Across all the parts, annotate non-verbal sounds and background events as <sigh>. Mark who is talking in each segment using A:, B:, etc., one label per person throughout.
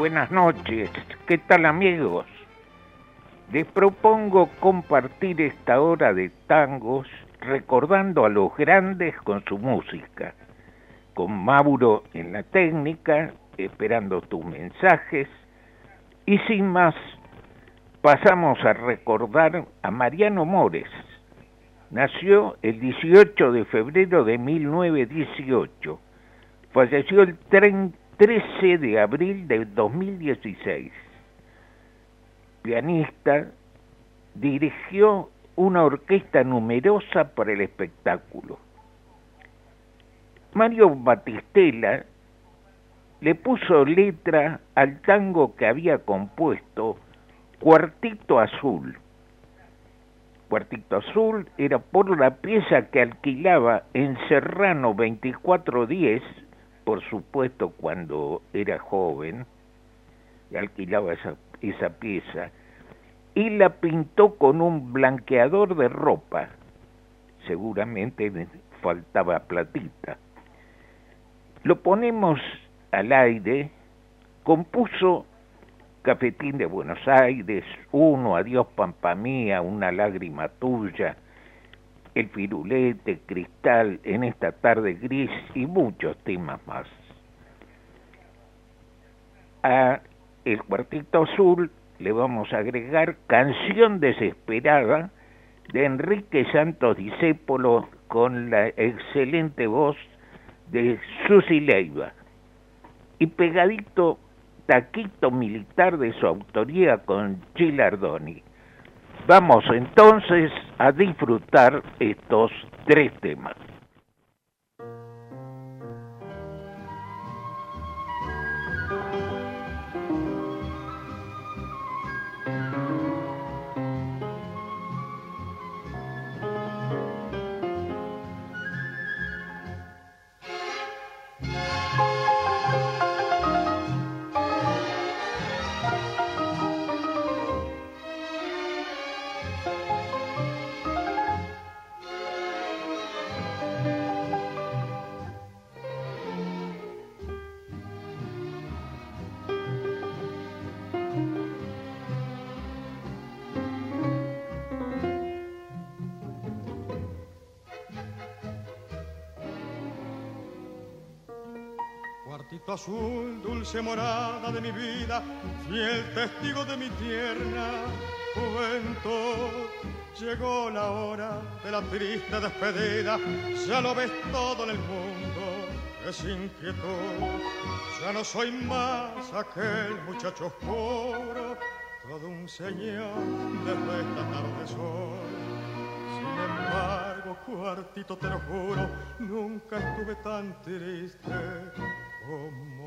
A: Buenas noches, ¿qué tal amigos? Les propongo compartir esta hora de tangos recordando a los grandes con su música, con Mauro en la técnica, esperando tus mensajes, y sin más, pasamos a recordar a Mariano Mores. Nació el 18 de febrero de 1918, falleció el 30 13 de abril de 2016. Pianista, dirigió una orquesta numerosa para el espectáculo. Mario Batistela le puso letra al tango que había compuesto Cuartito Azul. Cuartito Azul era por la pieza que alquilaba en Serrano 2410 por supuesto, cuando era joven, alquilaba esa, esa pieza, y la pintó con un blanqueador de ropa. Seguramente faltaba platita. Lo ponemos al aire, compuso Cafetín de Buenos Aires, Uno, Adiós Pampa Mía, Una lágrima tuya, el firulete, cristal, en esta tarde gris y muchos temas más. A el cuartito azul le vamos a agregar Canción Desesperada de Enrique Santos Discépolo con la excelente voz de Susi Leiva. Y pegadito Taquito Militar de su autoría con Chilardoni. Vamos entonces a disfrutar estos tres temas.
B: Dulce morada de mi vida, fiel testigo de mi tierna juventud. Llegó la hora de la triste despedida, ya lo ves todo en el mundo, es inquietud. Ya no soy más aquel muchacho oscuro, todo un señor desde esta tarde soy. Sin embargo, cuartito, te lo juro, nunca estuve tan triste como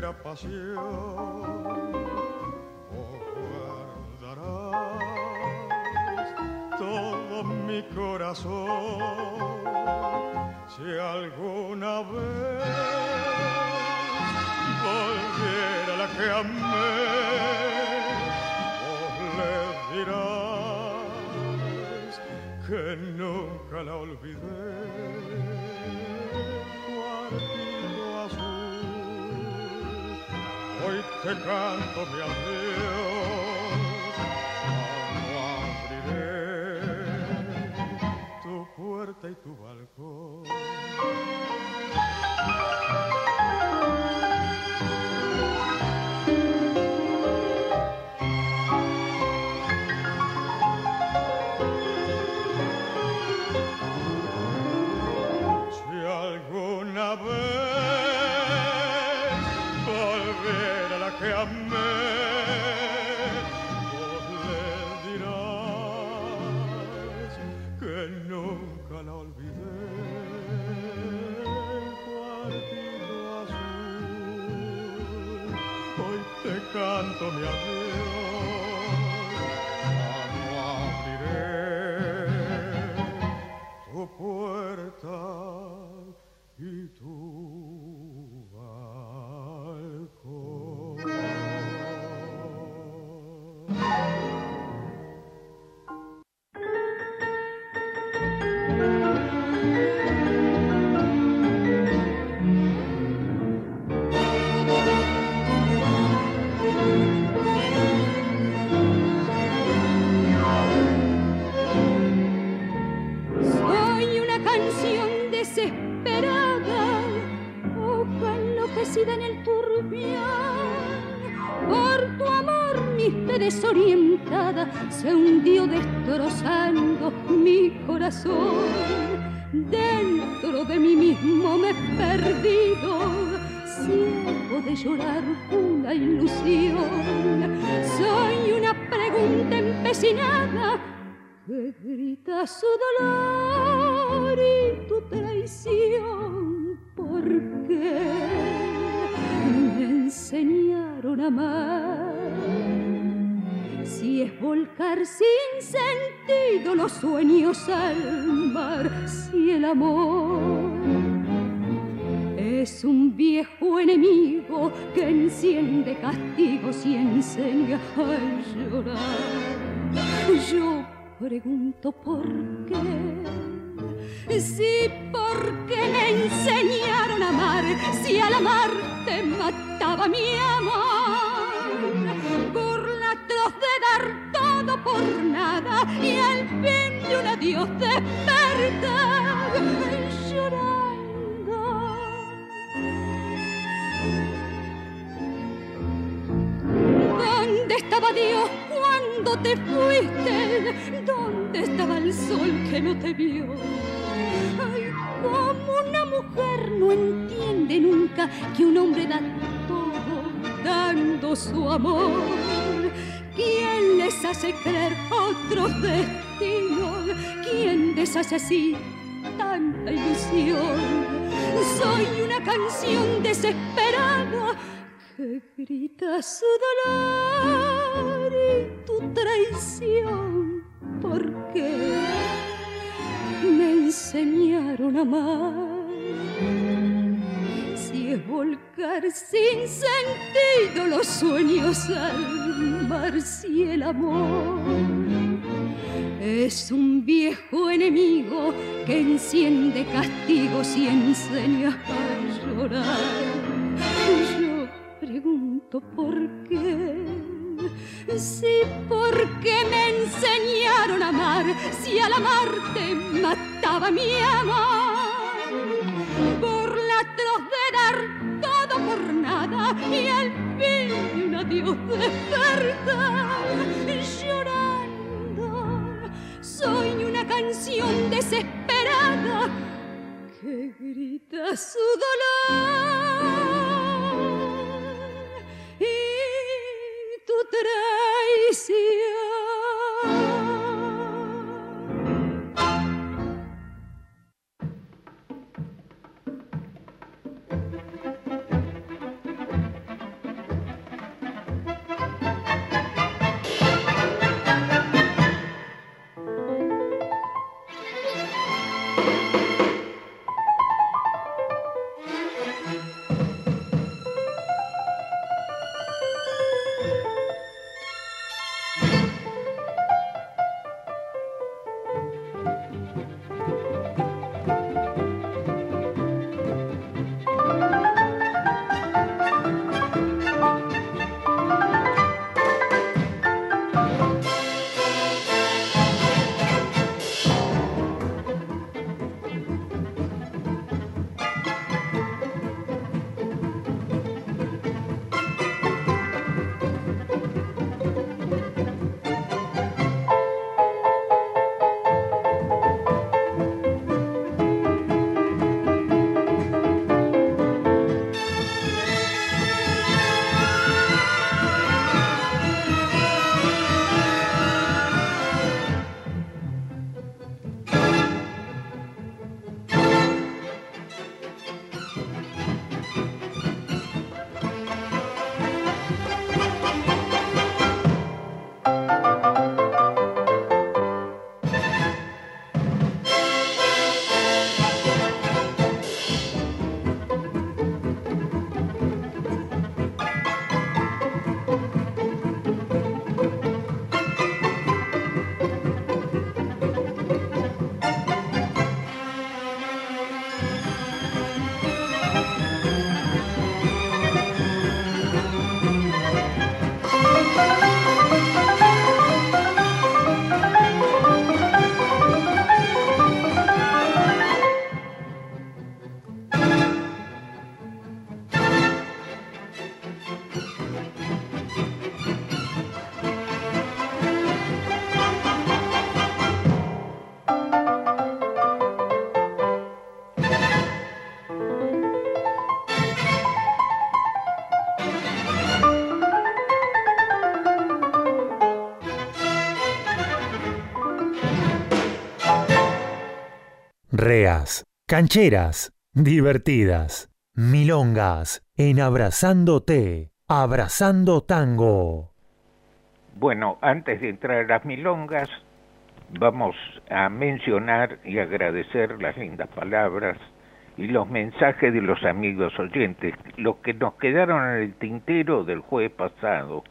B: primera pasión. Oh, guardarás todo mi corazón si alguna vez volviera la que amé, vos le dirás que nunca la olvidé. Te canto mi adiós, no abriré tu puerta y tu
C: desorientada se hundió destrozando mi corazón. Dentro de mí mismo me he perdido, ciego de llorar una ilusión. Soy una pregunta empecinada que grita su dolor y tu traición. ¿Por qué? me enseñaron a amar. Si es volcar sin sentido los sueños al mar, si el amor es un viejo enemigo que enciende castigos y enseña a llorar. Yo pregunto por qué. Si porque me enseñaron a amar, si al amar te mataba mi amor. Burlatos de dar todo por nada y al fin de un adiós despertar llorando. ¿Dónde estaba Dios cuando te fuiste? ¿Dónde estaba el sol que no te vio? Ay, como una mujer no entiende nunca que un hombre da todo dando su amor. ¿Quién les hace creer otros destinos? ¿Quién deshace así tanta ilusión? Soy una canción desesperada que grita su dolor y tu traición. ¿Por qué me enseñaron a amar? Si es volcar sin sentido los sueños al si el amor es un viejo enemigo que enciende castigos y enseña a llorar pregunto por qué. Si porque me enseñaron a amar, si al amarte mataba mi amor. Por y al fin un adiós despertar llorando. Soy una canción desesperada que grita su dolor. traición.
D: Cancheras, divertidas, milongas, en Abrazándote, Abrazando Tango.
A: Bueno, antes de entrar a las milongas, vamos a mencionar y agradecer las lindas palabras y los mensajes de los amigos oyentes, los que nos quedaron en el tintero del jueves pasado.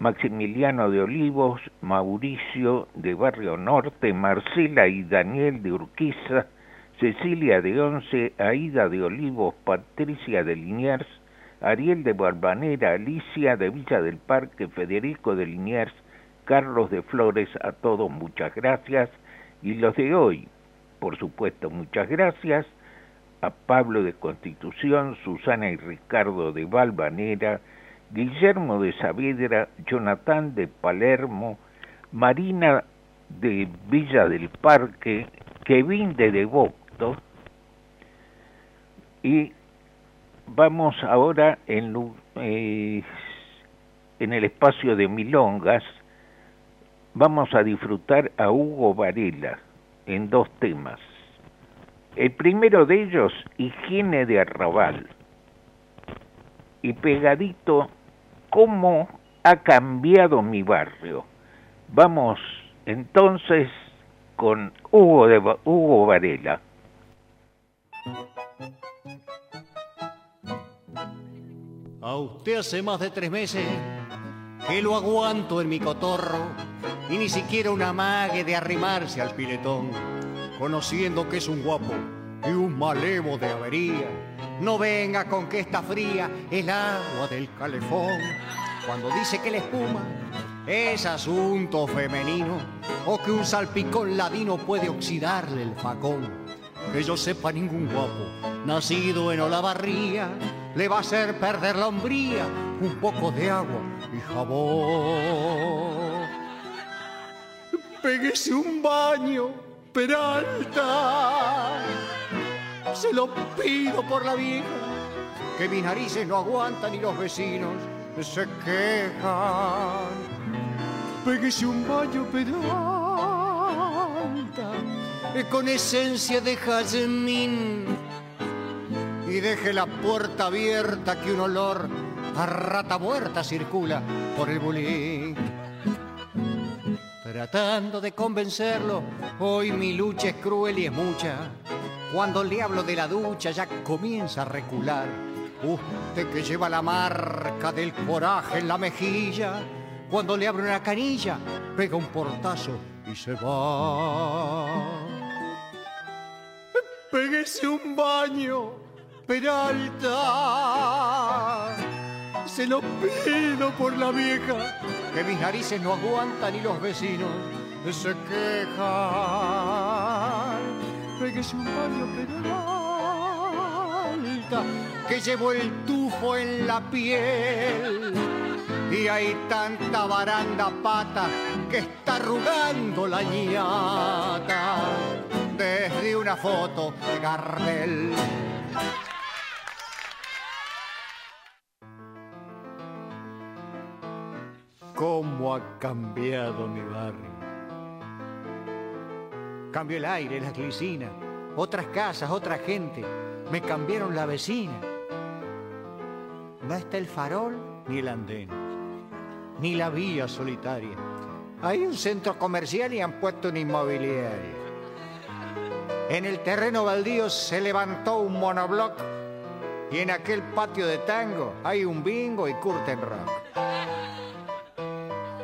A: Maximiliano de Olivos, Mauricio de Barrio Norte, Marcela y Daniel de Urquiza, Cecilia de Once, Aida de Olivos, Patricia de Liniers, Ariel de Barbanera, Alicia de Villa del Parque, Federico de Liniers, Carlos de Flores, a todos muchas gracias. Y los de hoy, por supuesto, muchas gracias a Pablo de Constitución, Susana y Ricardo de Valvanera, Guillermo de Saavedra, Jonathan de Palermo, Marina de Villa del Parque, Kevin de Devoto, y vamos ahora en, eh, en el espacio de Milongas, vamos a disfrutar a Hugo Varela en dos temas. El primero de ellos, higiene de arrabal. Y pegadito, cómo ha cambiado mi barrio. Vamos entonces con Hugo, de, Hugo Varela.
E: A usted hace más de tres meses que lo aguanto en mi cotorro y ni siquiera una mague de arrimarse al piletón, conociendo que es un guapo y un malevo de avería. No venga con que está fría el agua del calefón. Cuando dice que la espuma es asunto femenino o que un salpicón ladino puede oxidarle el facón. Que yo sepa ningún guapo nacido en Olavarría le va a hacer perder la hombría un poco de agua y jabón. Péguese un baño, Peralta. Se lo pido por la vieja, que mis narices no aguantan y los vecinos se quejan. Péguese un baño, Peralta, con esencia de jazmín y deje la puerta abierta que un olor a rata muerta circula por el bulín. Tratando de convencerlo, hoy mi lucha es cruel y es mucha. Cuando le hablo de la ducha ya comienza a recular. Usted que lleva la marca del coraje en la mejilla, cuando le abro una canilla, pega un portazo y se va. Péguese un baño Peralta. Se lo pido por la vieja, que mis narices no aguantan y los vecinos se quejan. Un baño Peralta, que llevo el tufo en la piel. Y hay tanta baranda pata que está arrugando la ñata desde una foto de Gardel. cómo ha cambiado mi barrio. Cambió el aire, las glicinas, otras casas, otra gente. Me cambiaron la vecina. No está el farol ni el andén, ni la vía solitaria. Hay un centro comercial y han puesto un inmobiliario. En el terreno baldío se levantó un monobloc y en aquel patio de tango hay un bingo y curtain rock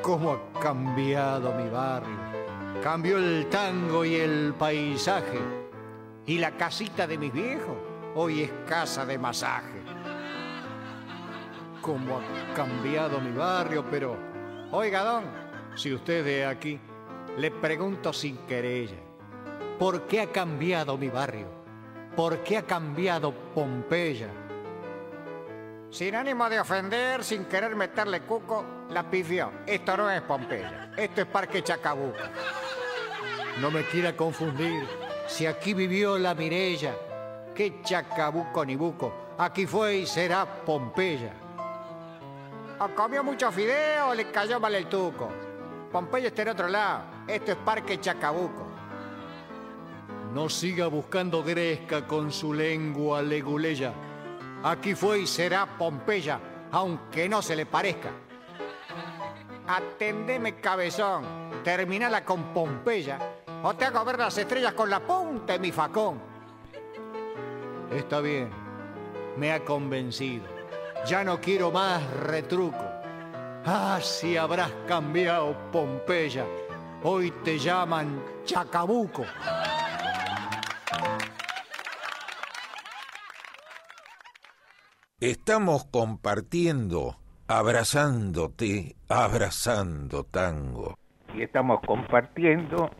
E: cómo ha cambiado mi barrio. Cambió el tango y el paisaje. Y la casita de mis viejos hoy es casa de masaje. Cómo ha cambiado mi barrio, pero, oiga, don, si usted es aquí, le pregunto sin querella, ¿por qué ha cambiado mi barrio? ¿Por qué ha cambiado Pompeya? Sin ánimo de ofender, sin querer meterle cuco, la pifió. Esto no es Pompeya, esto es Parque Chacabuco. No me quiera confundir, si aquí vivió la Mirella, qué Chacabuco ni Buco, aquí fue y será Pompeya. O comió mucho fideo o le cayó mal el tuco. Pompeya está en otro lado, esto es Parque Chacabuco. No siga buscando Gresca con su lengua leguleya. Aquí fue y será Pompeya, aunque no se le parezca. Atendeme, cabezón. Terminala con Pompeya. O te hago ver las estrellas con la punta de mi facón. Está bien. Me ha convencido. Ya no quiero más retruco. Ah, si habrás cambiado, Pompeya. Hoy te llaman Chacabuco.
A: Estamos compartiendo, abrazándote, abrazando tango. Y estamos compartiendo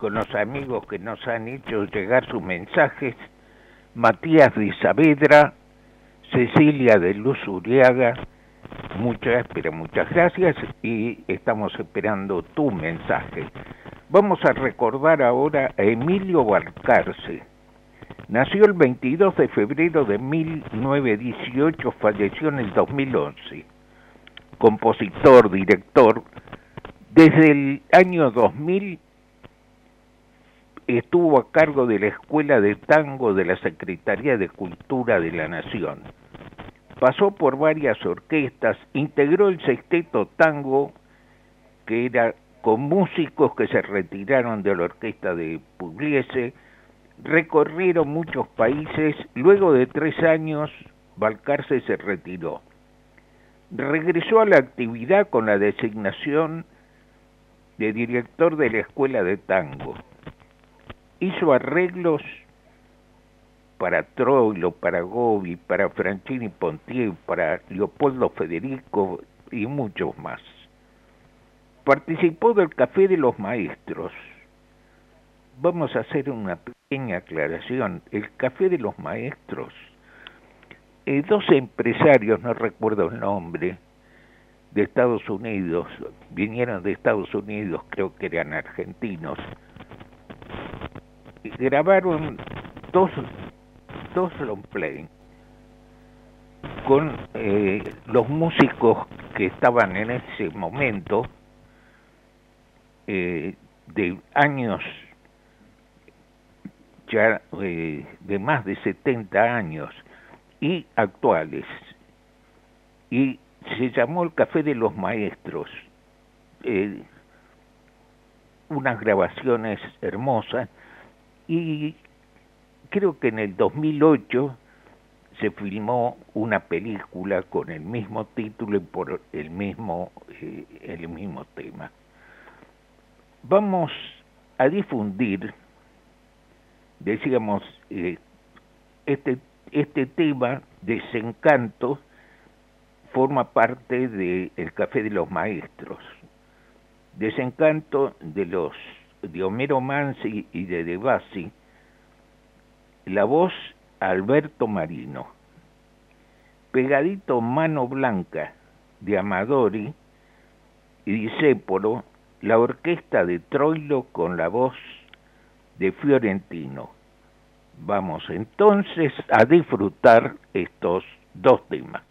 A: con los amigos que nos han hecho llegar sus mensajes, Matías de Saavedra, Cecilia de Luz Uriaga, muchas, pero muchas gracias y estamos esperando tu mensaje. Vamos a recordar ahora a Emilio Balcarce. Nació el 22 de febrero de 1918, falleció en el 2011. Compositor, director, desde el año 2000 estuvo a cargo de la Escuela de Tango de la Secretaría de Cultura de la Nación. Pasó por varias orquestas, integró el sexteto tango, que era con músicos que se retiraron de la orquesta de Pugliese, recorrieron muchos países, luego de tres años Balcarce se retiró. Regresó a la actividad con la designación de director de la Escuela de Tango. Hizo arreglos para Troilo, para Gobi, para Franchini Pontier, para Leopoldo Federico y muchos más. Participó del Café de los Maestros. Vamos a hacer una pequeña aclaración. El Café de los Maestros, eh, dos empresarios, no recuerdo el nombre, de Estados Unidos, vinieron de Estados Unidos, creo que eran argentinos, y grabaron dos dos long play con eh, los músicos que estaban en ese momento eh, de años ya eh, de más de 70 años y actuales. Y se llamó el Café de los Maestros. Unas grabaciones hermosas. Y creo que en el 2008 se filmó una película con el mismo título y por el mismo, eh, el mismo tema. Vamos a difundir, decíamos, eh, este, este tema, Desencanto, forma parte del el Café de los Maestros. Desencanto de los de Homero Mansi y de De Bassi, la voz Alberto Marino. Pegadito Mano Blanca de Amadori y Disépolo, la orquesta de Troilo con la voz de Fiorentino. Vamos entonces a disfrutar estos dos temas.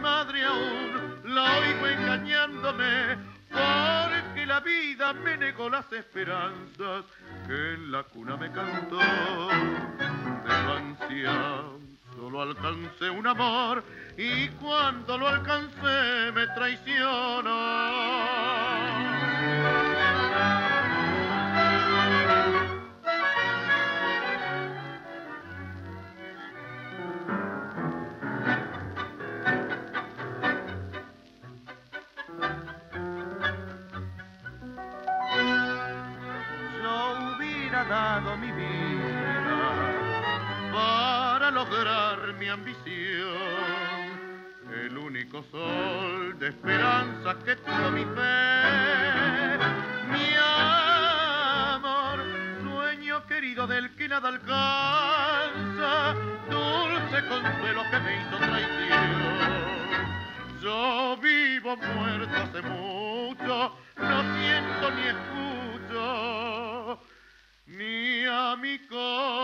F: Madre aún, la oigo engañándome, porque la vida me negó las esperanzas que en la cuna me cantó. De solo alcancé un amor y cuando lo alcancé me traicionó. Mi ambición. El único sol de esperanza que tuvo mi fe, mi amor, sueño querido del que nada alcanza, dulce consuelo que me hizo traición. Yo vivo muerto hace mucho, no siento ni escucho ni a mi corazón.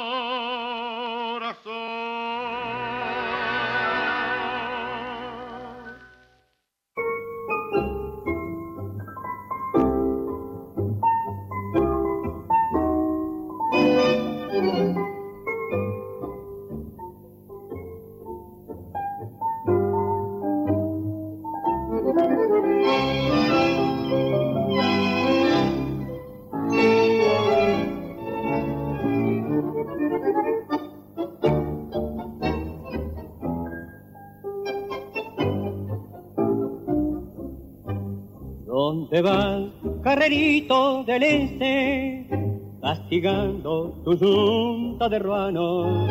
G: ¿Dónde vas, carrerito del este? Castigando tu junta de ruanos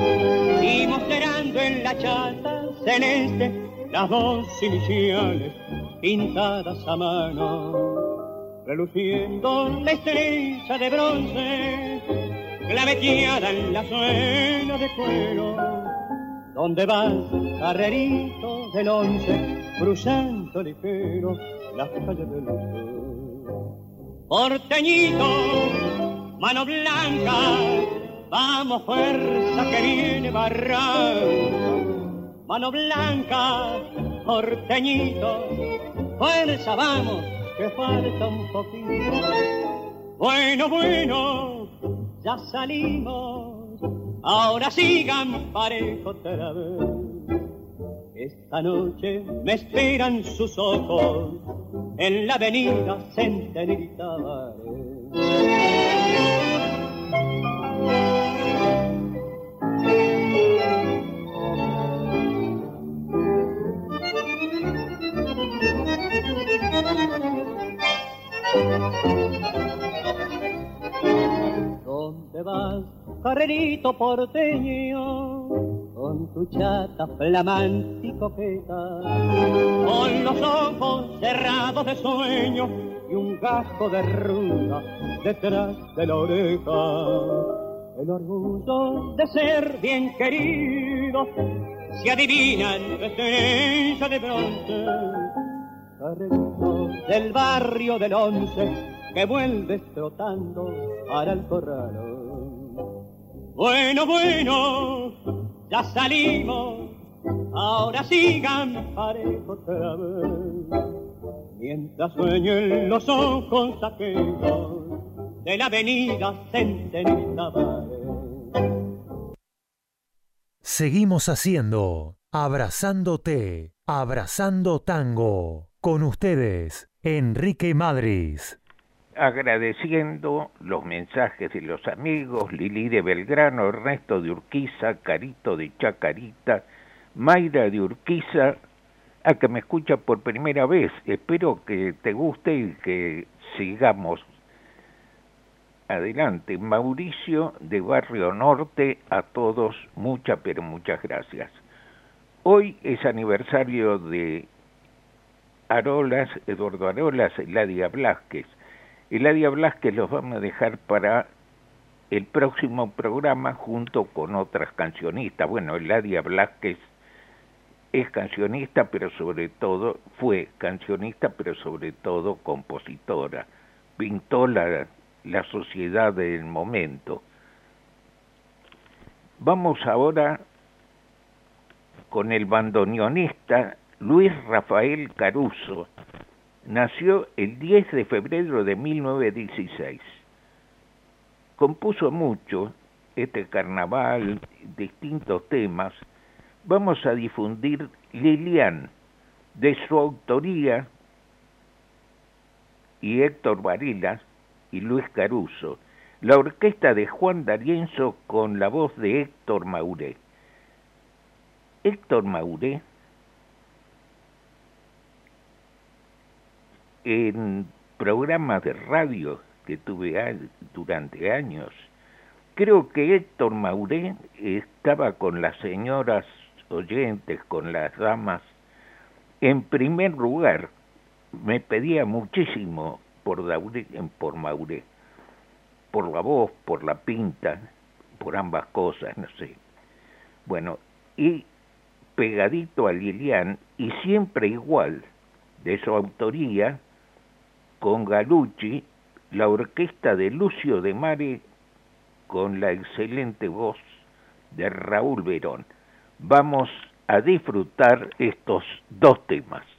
G: y mostrando en la chata celeste las dos iniciales pintadas a mano, reluciendo la estrella de bronce, claveteada en la suela de cuero. ¿Dónde vas, carrerito del once, cruzando ligero las calles del sur? Porteñito, mano blanca, vamos fuerza que viene barranco. Mano blanca, porteñito, fuerza vamos, que falta un poquito. Bueno, bueno, ya salimos, ahora sigan parejo otra vez. Esta noche me esperan sus ojos en la avenida Centenita ¿Dónde vas, carrerito porteño? Con tu chata flamante y coqueta, con los ojos cerrados de sueño y un gasto de ruda detrás de la oreja. El orgullo de ser bien querido se adivina en tu esencia de bronce del barrio del once que vuelves trotando para el corral. Bueno, bueno, ya salimos, ahora sigan parejo otra vez. Mientras sueñen los ojos aquellos de la avenida Centenita
D: Seguimos haciendo Abrazándote, Abrazando Tango. Con ustedes, Enrique Madris.
A: Agradeciendo los mensajes de los amigos Lili de Belgrano, Ernesto de Urquiza, Carito de Chacarita, Mayra de Urquiza, a que me escucha por primera vez. Espero que te guste y que sigamos adelante. Mauricio de Barrio Norte, a todos muchas, pero muchas gracias. Hoy es aniversario de Arolas, Eduardo Arolas, Eladia Blasquez. Eladia Blasquez los vamos a dejar para el próximo programa junto con otras cancionistas. Bueno, Eladia Blasquez es cancionista, pero sobre todo, fue cancionista, pero sobre todo compositora. Pintó la, la sociedad del momento. Vamos ahora con el bandoneonista Luis Rafael Caruso. Nació el 10 de febrero de 1916. Compuso mucho este carnaval, distintos temas. Vamos a difundir Lilian, de su autoría, y Héctor Varela y Luis Caruso. La orquesta de Juan D'Arienzo con la voz de Héctor Mauré. Héctor Mauré en programas de radio que tuve durante años, creo que Héctor Mauré estaba con las señoras oyentes, con las damas, en primer lugar, me pedía muchísimo por, por Mauré, por la voz, por la pinta, por ambas cosas, no sé. Bueno, y pegadito a Lilian, y siempre igual, de su autoría, con Galucci, la orquesta de Lucio de Mare, con la excelente voz de Raúl Verón. Vamos a disfrutar estos dos temas.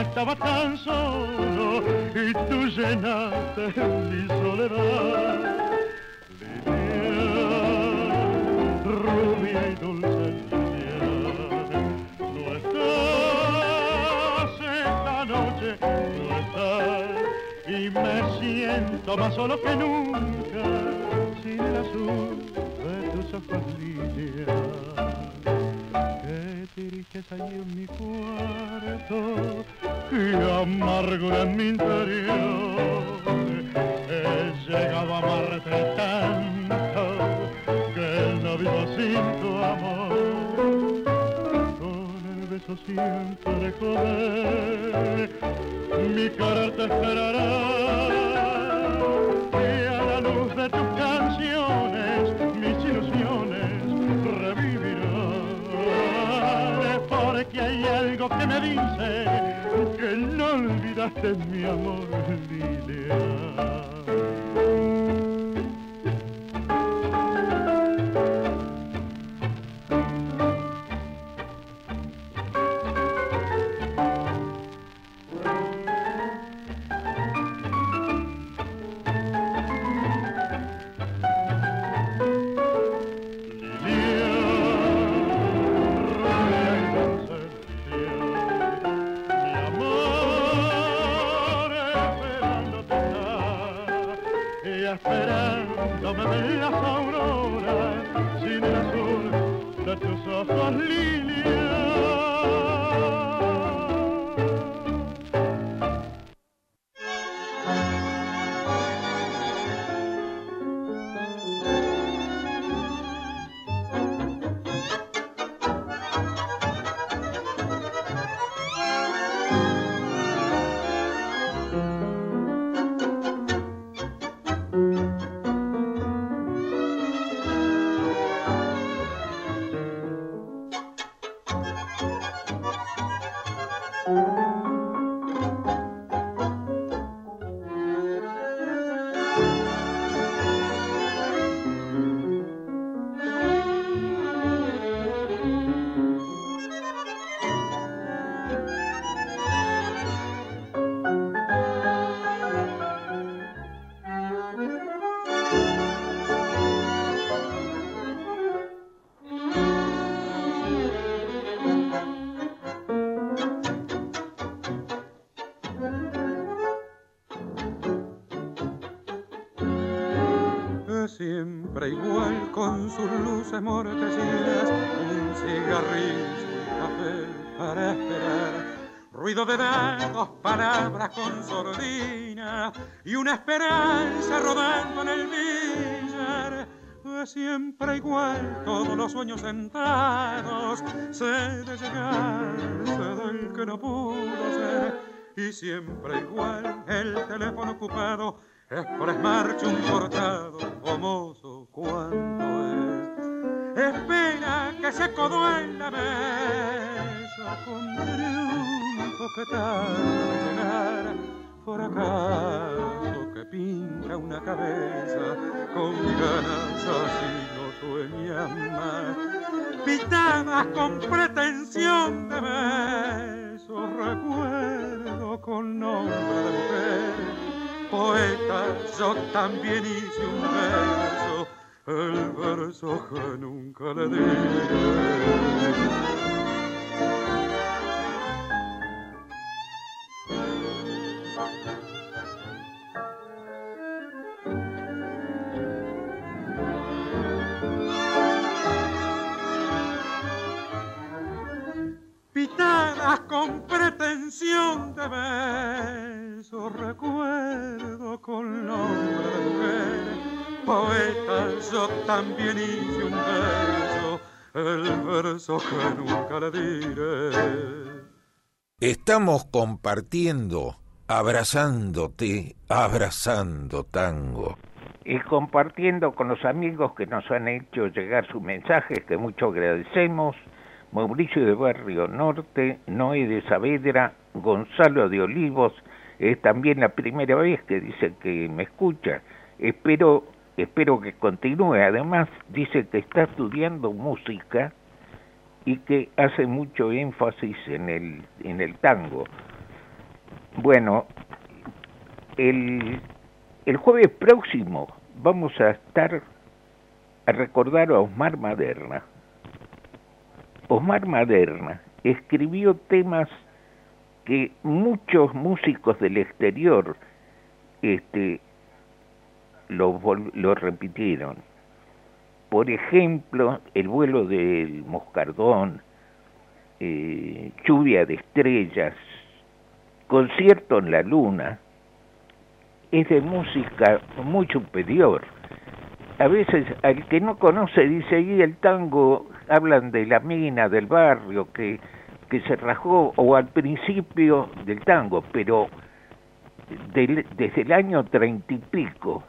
H: Estaba tan solo y tú llenaste mi soledad. Lilian, rubia y dulce Lilian, no estás esta noche, no estás y me siento más solo que nunca sin el azul de tus ojos Lilian. Tristeza hay en mi cuarto y amargura en mi interior. He llegado a amarte tanto que no vivo sin tu amor. Con el beso siempre joder, mi cara te esperará. Porque hay algo que me dice que no olvidaste mi amor, Lilia.
I: De dos palabras con sordina y una esperanza rodando en el billar. Siempre igual, todos los sueños sentados, se de llegarse del que no pudo ser. Y siempre igual, el teléfono ocupado es por un cortado, famoso cuánto es. Espera que se acodó en la mesa con que tarde llegar, fracaso que pinta una cabeza con ganas así no sueñan más. Pitadas con pretensión de besos, recuerdo con nombre de mujer. Poeta, yo también hice un verso, el verso que nunca le di. También hice un beso, el verso que nunca le diré.
A: Estamos compartiendo, abrazándote, abrazando tango. Y compartiendo con los amigos que nos han hecho llegar sus mensajes, que mucho agradecemos Mauricio de Barrio Norte, Noé de Saavedra, Gonzalo de Olivos, es también la primera vez que dice que me escucha. Espero, espero que continúe. Además, dice que está estudiando música y que hace mucho énfasis en el, en el tango. Bueno, el, el jueves próximo vamos a estar a recordar a Osmar Maderna. Osmar Maderna escribió temas que muchos músicos del exterior este, lo, repitieron. Por ejemplo, El vuelo del moscardón, eh, Lluvia de estrellas, Concierto en la luna, es de música muy superior. A veces al que no conoce dice, y el tango hablan de la mina, del barrio, que, que se rajó, o al principio del tango, pero desde el año treinta y pico,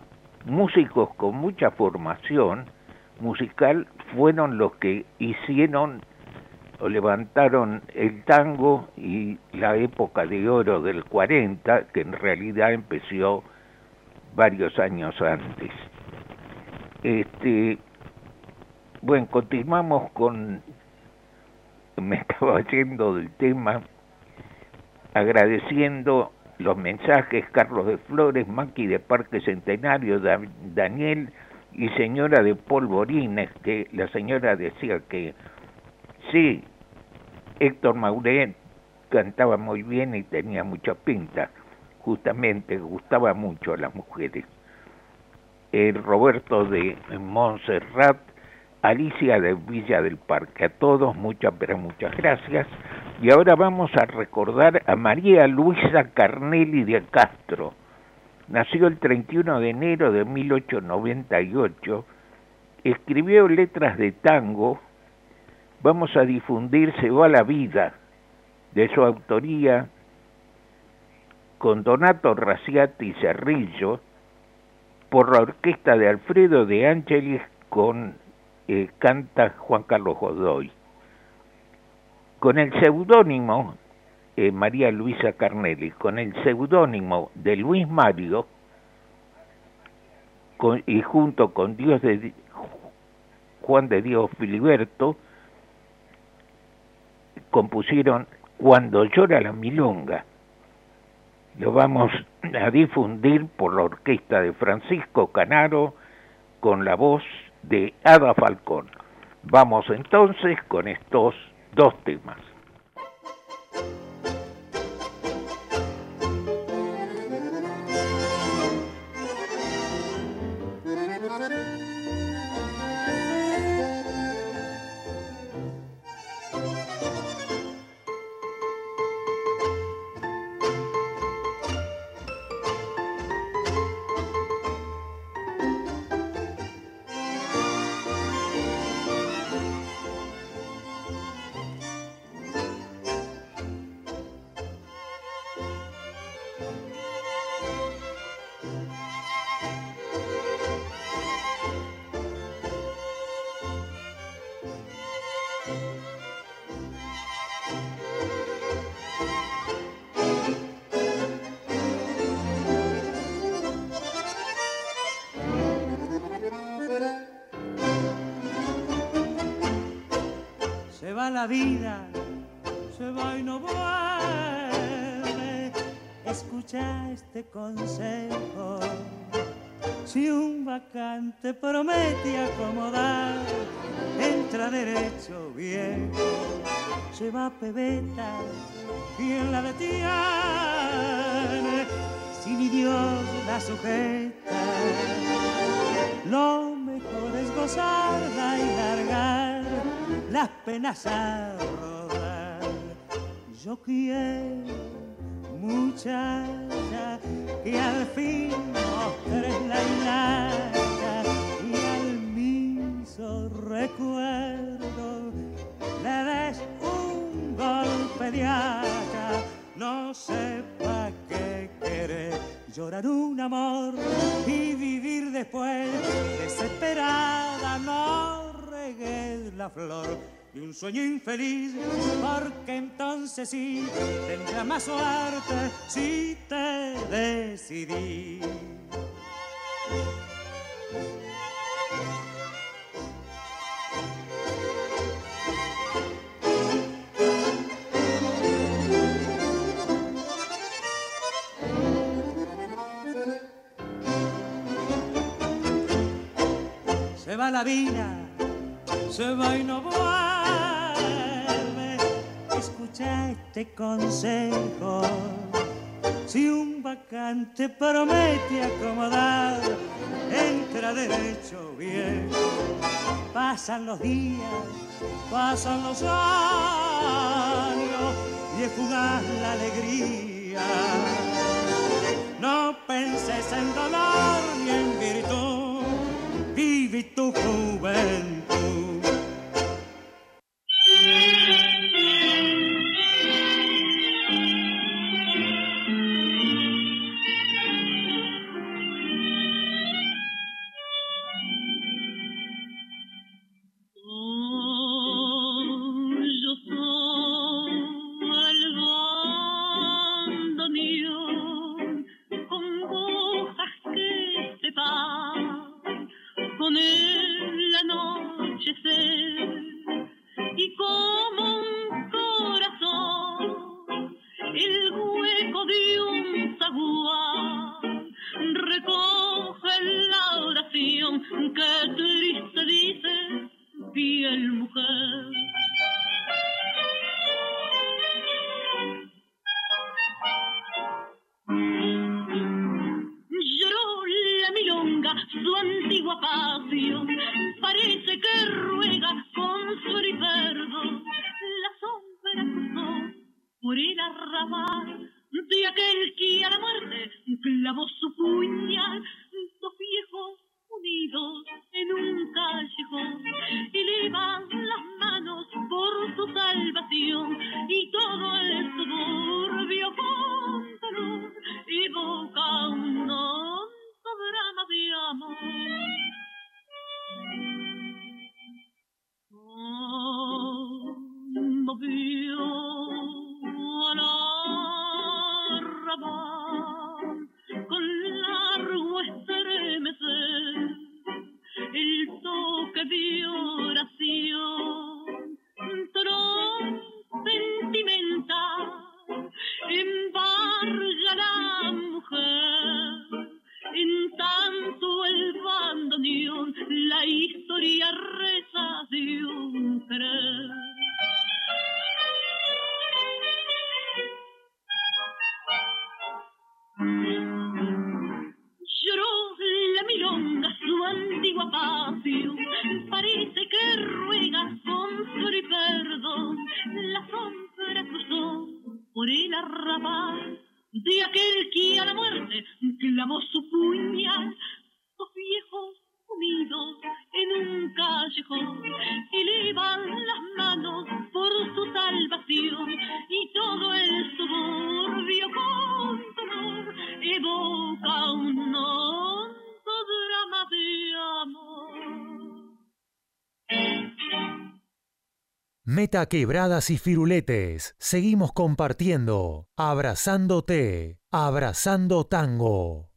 A: músicos con mucha formación musical fueron los que hicieron o levantaron el tango y la época de oro del 40, que en realidad empezó varios años antes. Este, bueno, continuamos con... Me <laughs> estaba yendo del tema, agradeciendo los mensajes, Carlos de Flores, Maki de Parque Centenario, Daniel y señora de Polvorines, que la señora decía que sí, Héctor Mauret cantaba muy bien y tenía mucha pinta, justamente gustaba mucho a las mujeres. El Roberto de Montserrat Alicia de Villa del Parque. A todos muchas, pero muchas gracias. Y ahora vamos a recordar a María Luisa Carnelli de Castro. Nació el 31 de enero de 1898. Escribió letras de tango. Vamos a difundir Se va la vida, de su autoría, con Donato Raciati Cerrillo, por la orquesta de Alfredo de Ángeles con eh, canta Juan Carlos Godoy. Con el seudónimo eh, María Luisa Carnelli, con el seudónimo de Luis Mario y junto con Dios de Juan de Dios Filiberto, compusieron Cuando llora la milonga. Lo vamos a difundir por la orquesta de Francisco Canaro con la voz de Ada Falcón. Vamos entonces con estos dos temas.
J: La flor de un sueño infeliz, porque entonces sí tendrá más suerte si te decidí. Se va la vida, se va y no vuelve. Escucha este consejo. Si un vacante promete acomodar, entra derecho bien. Pasan los días, pasan los años y es fugaz la alegría. No penses en dolor ni en virtud, vive tu juventud.
K: Su antigua pasión,
L: Quebradas y firuletes. Seguimos compartiendo. Abrazándote. Abrazando tango.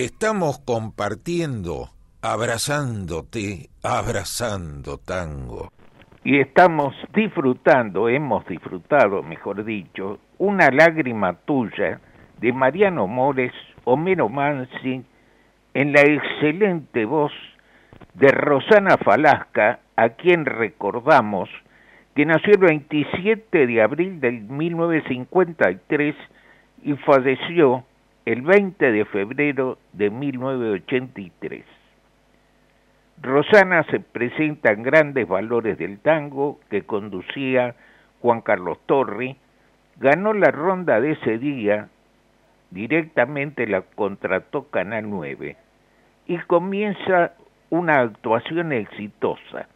A: Estamos compartiendo, abrazándote, abrazando tango. Y estamos disfrutando, hemos disfrutado, mejor dicho, una lágrima tuya de Mariano Mores, Homero Mansi, en la excelente voz de Rosana Falasca, a quien recordamos que nació el 27 de abril del 1953 y falleció el 20 de febrero de 1983. Rosana se presenta en Grandes Valores del Tango que conducía Juan Carlos Torri, ganó la ronda de ese día, directamente la contrató Canal 9 y comienza una actuación exitosa.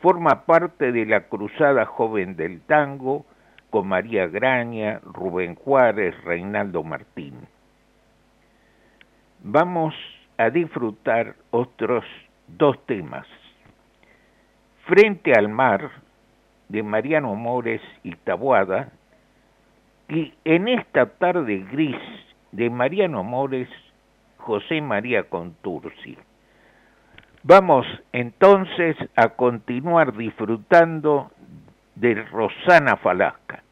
A: Forma parte de la Cruzada Joven del Tango con María Graña, Rubén Juárez, Reinaldo Martín vamos a disfrutar otros dos temas. Frente al mar, de Mariano Mores y Tabuada, y en esta tarde gris de Mariano Mores, José María Contursi. Vamos entonces a continuar disfrutando de Rosana Falasca.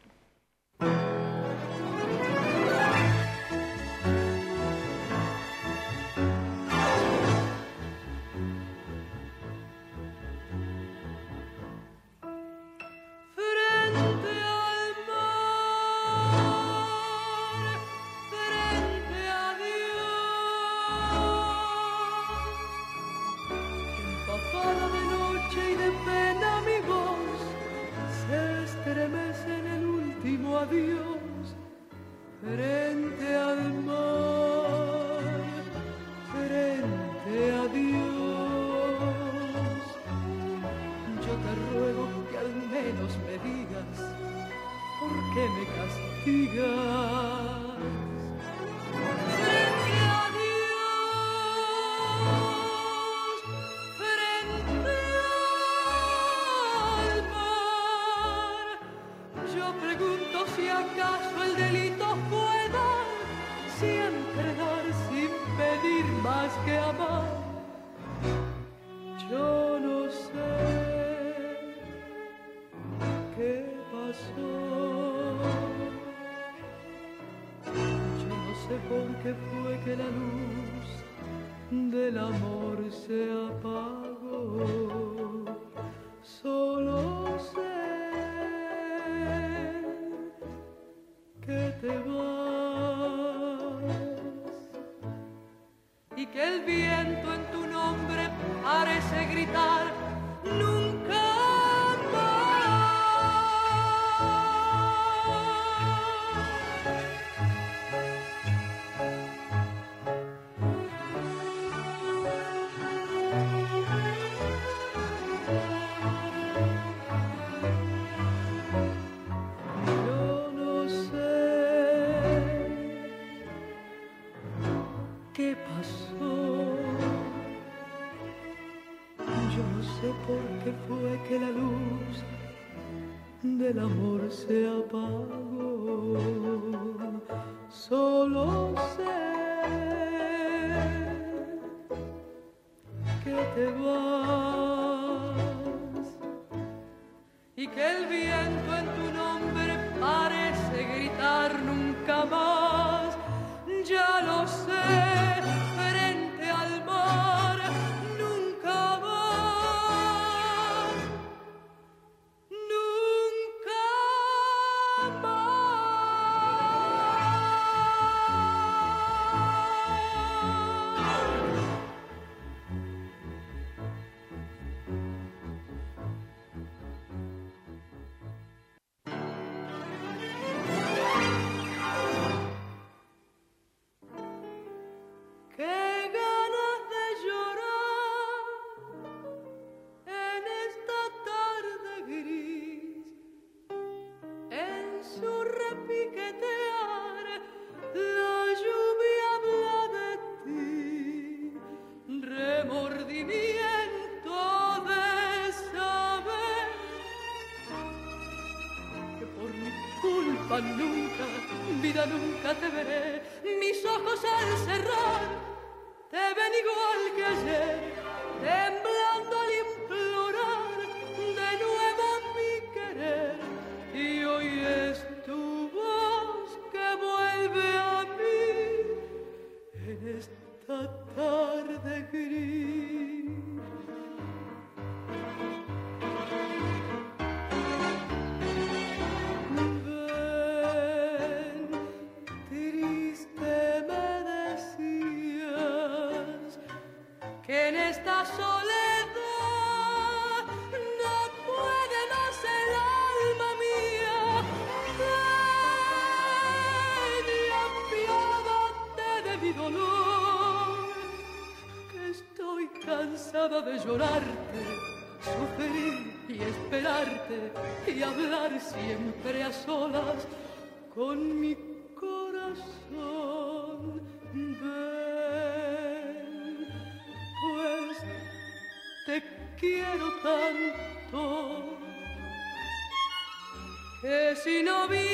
L: que la luz del amor se apaga. si no vi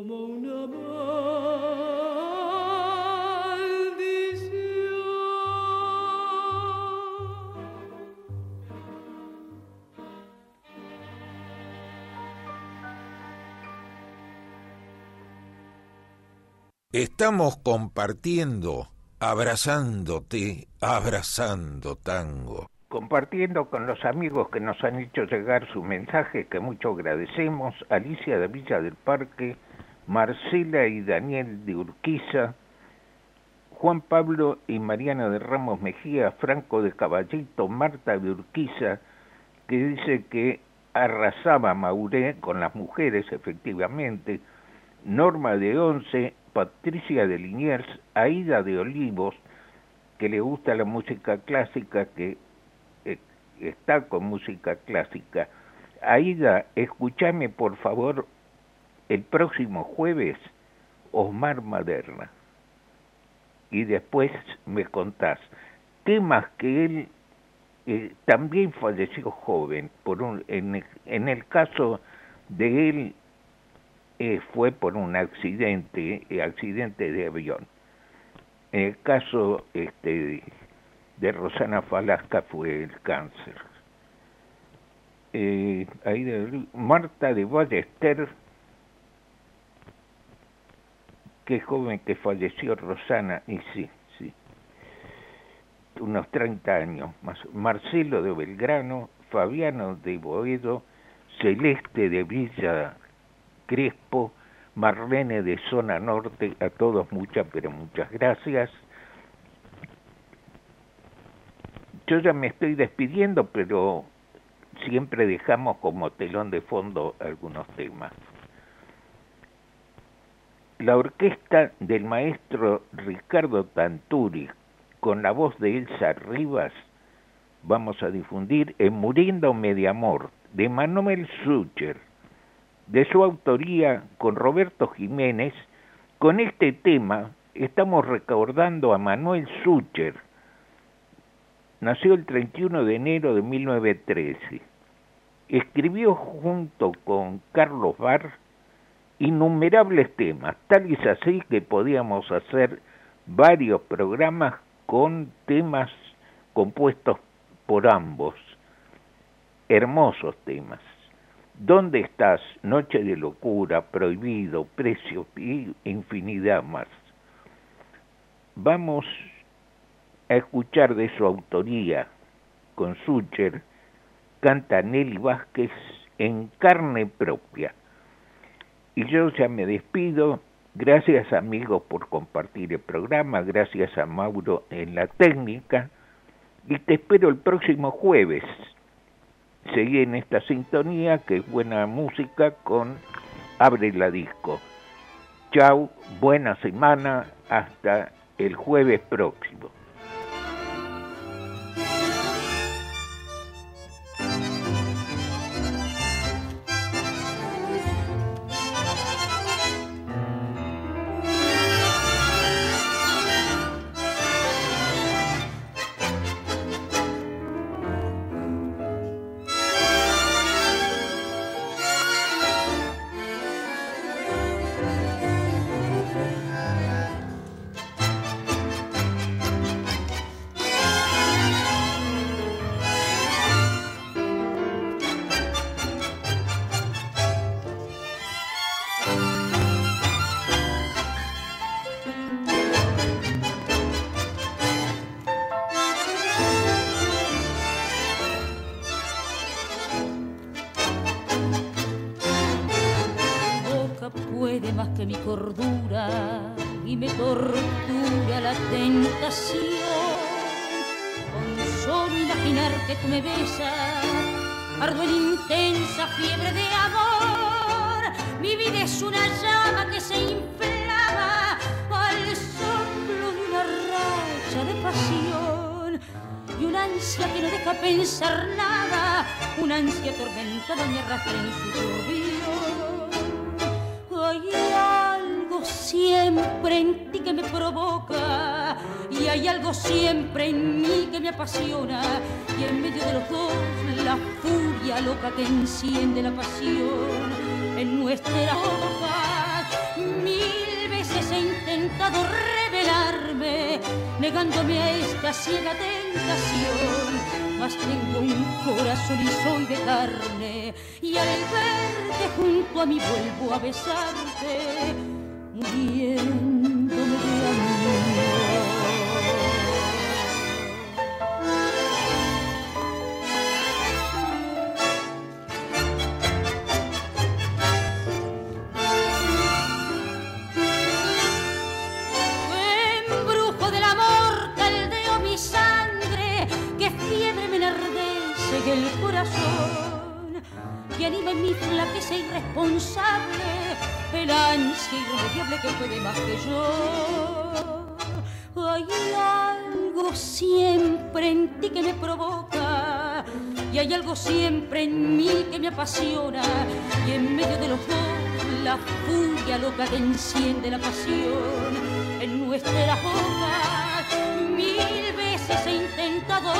L: como una
A: Estamos compartiendo, abrazándote, abrazando tango. Compartiendo con los amigos que nos han hecho llegar su mensaje, que mucho agradecemos, Alicia de Villa del Parque, Marcela y Daniel de Urquiza, Juan Pablo y Mariana de Ramos Mejía, Franco de Caballito, Marta de Urquiza, que dice que arrasaba Mauré con las mujeres, efectivamente, Norma de Once, Patricia de Liniers, Aida de Olivos, que le gusta la música clásica, que eh, está con música clásica. Aida, escúchame por favor el próximo jueves Osmar Maderna. Y después me contás temas que él eh, también falleció joven por un en, el caso de él eh, fue por un accidente eh, accidente de avión. En el caso este de Rosana Falasca fue el cáncer. Ahí de, Marta de Ballester qué joven que falleció Rosana, y sí, sí, unos 30 años más. Marcelo de Belgrano, Fabiano de Boedo, Celeste de Villa Crespo, Marlene de Zona Norte, a todos muchas, pero muchas gracias. Yo ya me estoy despidiendo, pero siempre dejamos como telón de fondo algunos temas la orquesta del maestro Ricardo Tanturi, con la voz de Elsa Rivas, vamos a difundir en Muriendo Mediamor, de Manuel Sucher, de su autoría con Roberto Jiménez. Con este tema estamos recordando a Manuel Sucher. Nació el 31 de enero de 1913. Escribió junto con Carlos Barr innumerables temas, tal y es así que podíamos hacer varios programas con temas compuestos por ambos, hermosos temas. ¿Dónde estás? Noche de locura, prohibido, precio y infinidad más. Vamos a escuchar de su autoría, con Sucher, canta Nelly Vázquez en carne propia. Y yo ya me despido. Gracias amigos por compartir el programa, gracias a Mauro en la técnica y te espero el próximo jueves. Seguí en esta sintonía que es buena música con Abre la Disco. Chau, buena semana, hasta el jueves próximo.
M: Enciende la pasión en nuestra boca. Mil veces he intentado revelarme, negándome a esta ciega tentación, mas tengo un corazón y soy de carne, y al verte junto a mí vuelvo a besarte, muriendo algo siempre en ti que me provoca y hay algo siempre en mí que me apasiona y en medio de los dos la furia loca que enciende la pasión en nuestra boca mil veces he intentado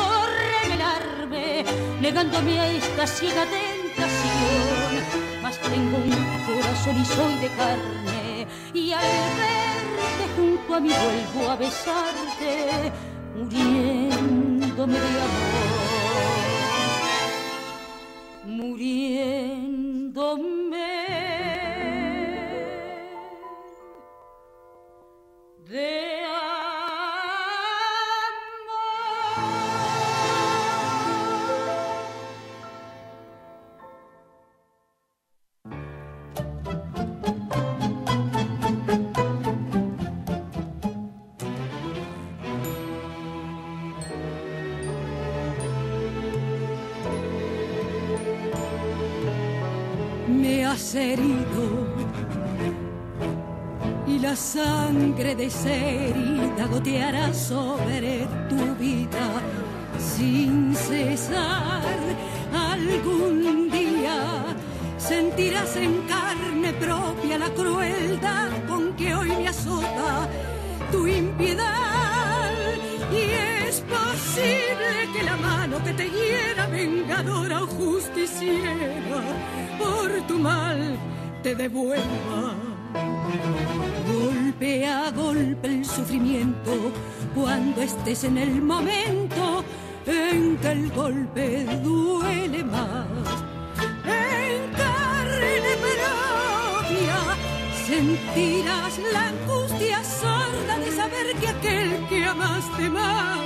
M: revelarme negándome a esta ciega tentación mas tengo un corazón y soy de carne y al verte junto a mí vuelvo a besarte muriéndome de amor. Muriéndome
C: sangre de esa herida goteará sobre tu vida sin cesar. Algún día sentirás en carne propia la crueldad con que hoy me azota tu impiedad y es posible que la mano que te hiera vengadora o justiciera por tu mal te devuelva. Golpe a golpe el sufrimiento cuando estés en el momento en que el golpe duele más. En carne propia sentirás la angustia sorda de saber que aquel que amaste más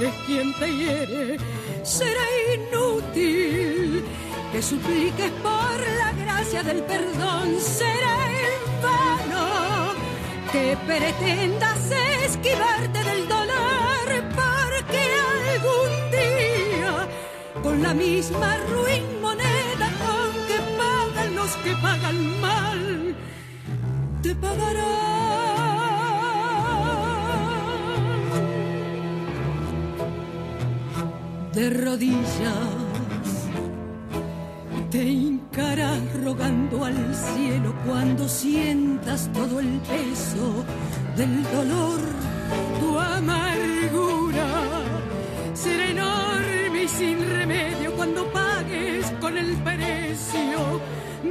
C: es quien te hiere. Será inútil que supliques por la gracia del perdón. Será vano que pretendas esquivarte del dolor, porque algún día con la misma ruin moneda con que pagan los que pagan mal, te pagarán. De rodillas te hincarás rogando al cielo cuando sientas todo el peso del dolor, tu amargura será enorme y sin remedio cuando pagues con el precio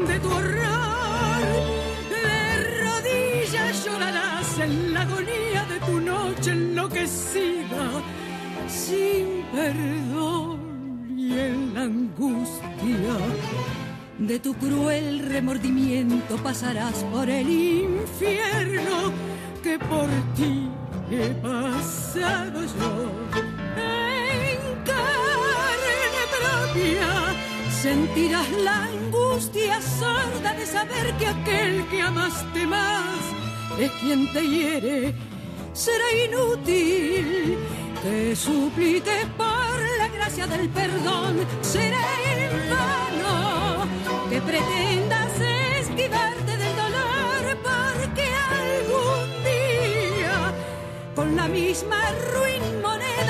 C: de tu horror. De rodillas llorarás en la agonía de tu noche enloquecida, sin perdón en la angustia de tu cruel remordimiento pasarás por el infierno que por ti he pasado yo. En carne propia sentirás la angustia sorda de saber que aquel que amaste más es quien te hiere. Será inútil que supliques por la gracia del perdón. Será en vano que pretendas esquivarte del dolor, porque algún día, con la misma ruin moneda